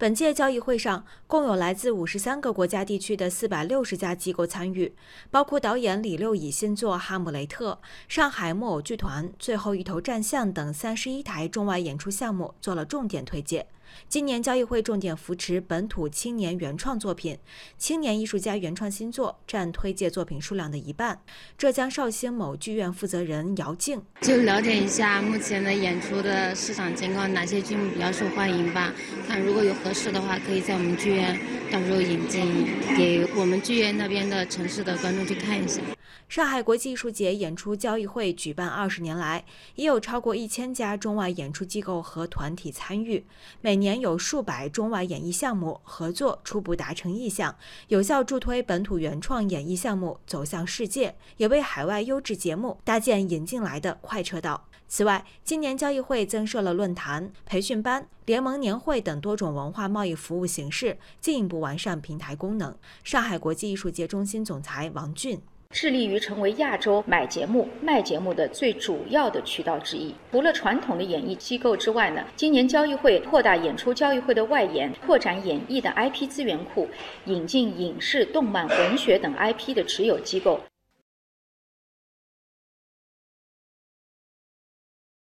本届交易会上，共有来自五十三个国家地区的四百六十家机构参与，包括导演李六乙新作《哈姆雷特》、上海木偶剧团、最后一头战象等三十一台中外演出项目做了重点推介。今年交易会重点扶持本土青年原创作品，青年艺术家原创新作占推介作品数量的一半。浙江绍兴某剧院负责人姚静就了解一下目前的演出的市场情况，哪些剧目比较受欢迎吧。看如果有合适的话，可以在我们剧院到时候引进给我们剧院那边的城市的观众去看一下。上海国际艺术节演出交易会举办二十年来，已有超过一千家中外演出机构和团体参与，每年有数百中外演艺项目合作初步达成意向，有效助推本土原创演艺项目走向世界，也为海外优质节目搭建引进来的快车道。此外，今年交易会增设了论坛、培训班、联盟年会等多种文化贸易服务形式，进一步完善平台功能。上海国际艺术节中心总裁王俊。致力于成为亚洲买节目、卖节目的最主要的渠道之一。除了传统的演艺机构之外呢，今年交易会扩大演出交易会的外延，拓展演艺的 IP 资源库，引进影视、动漫、文学等 IP 的持有机构，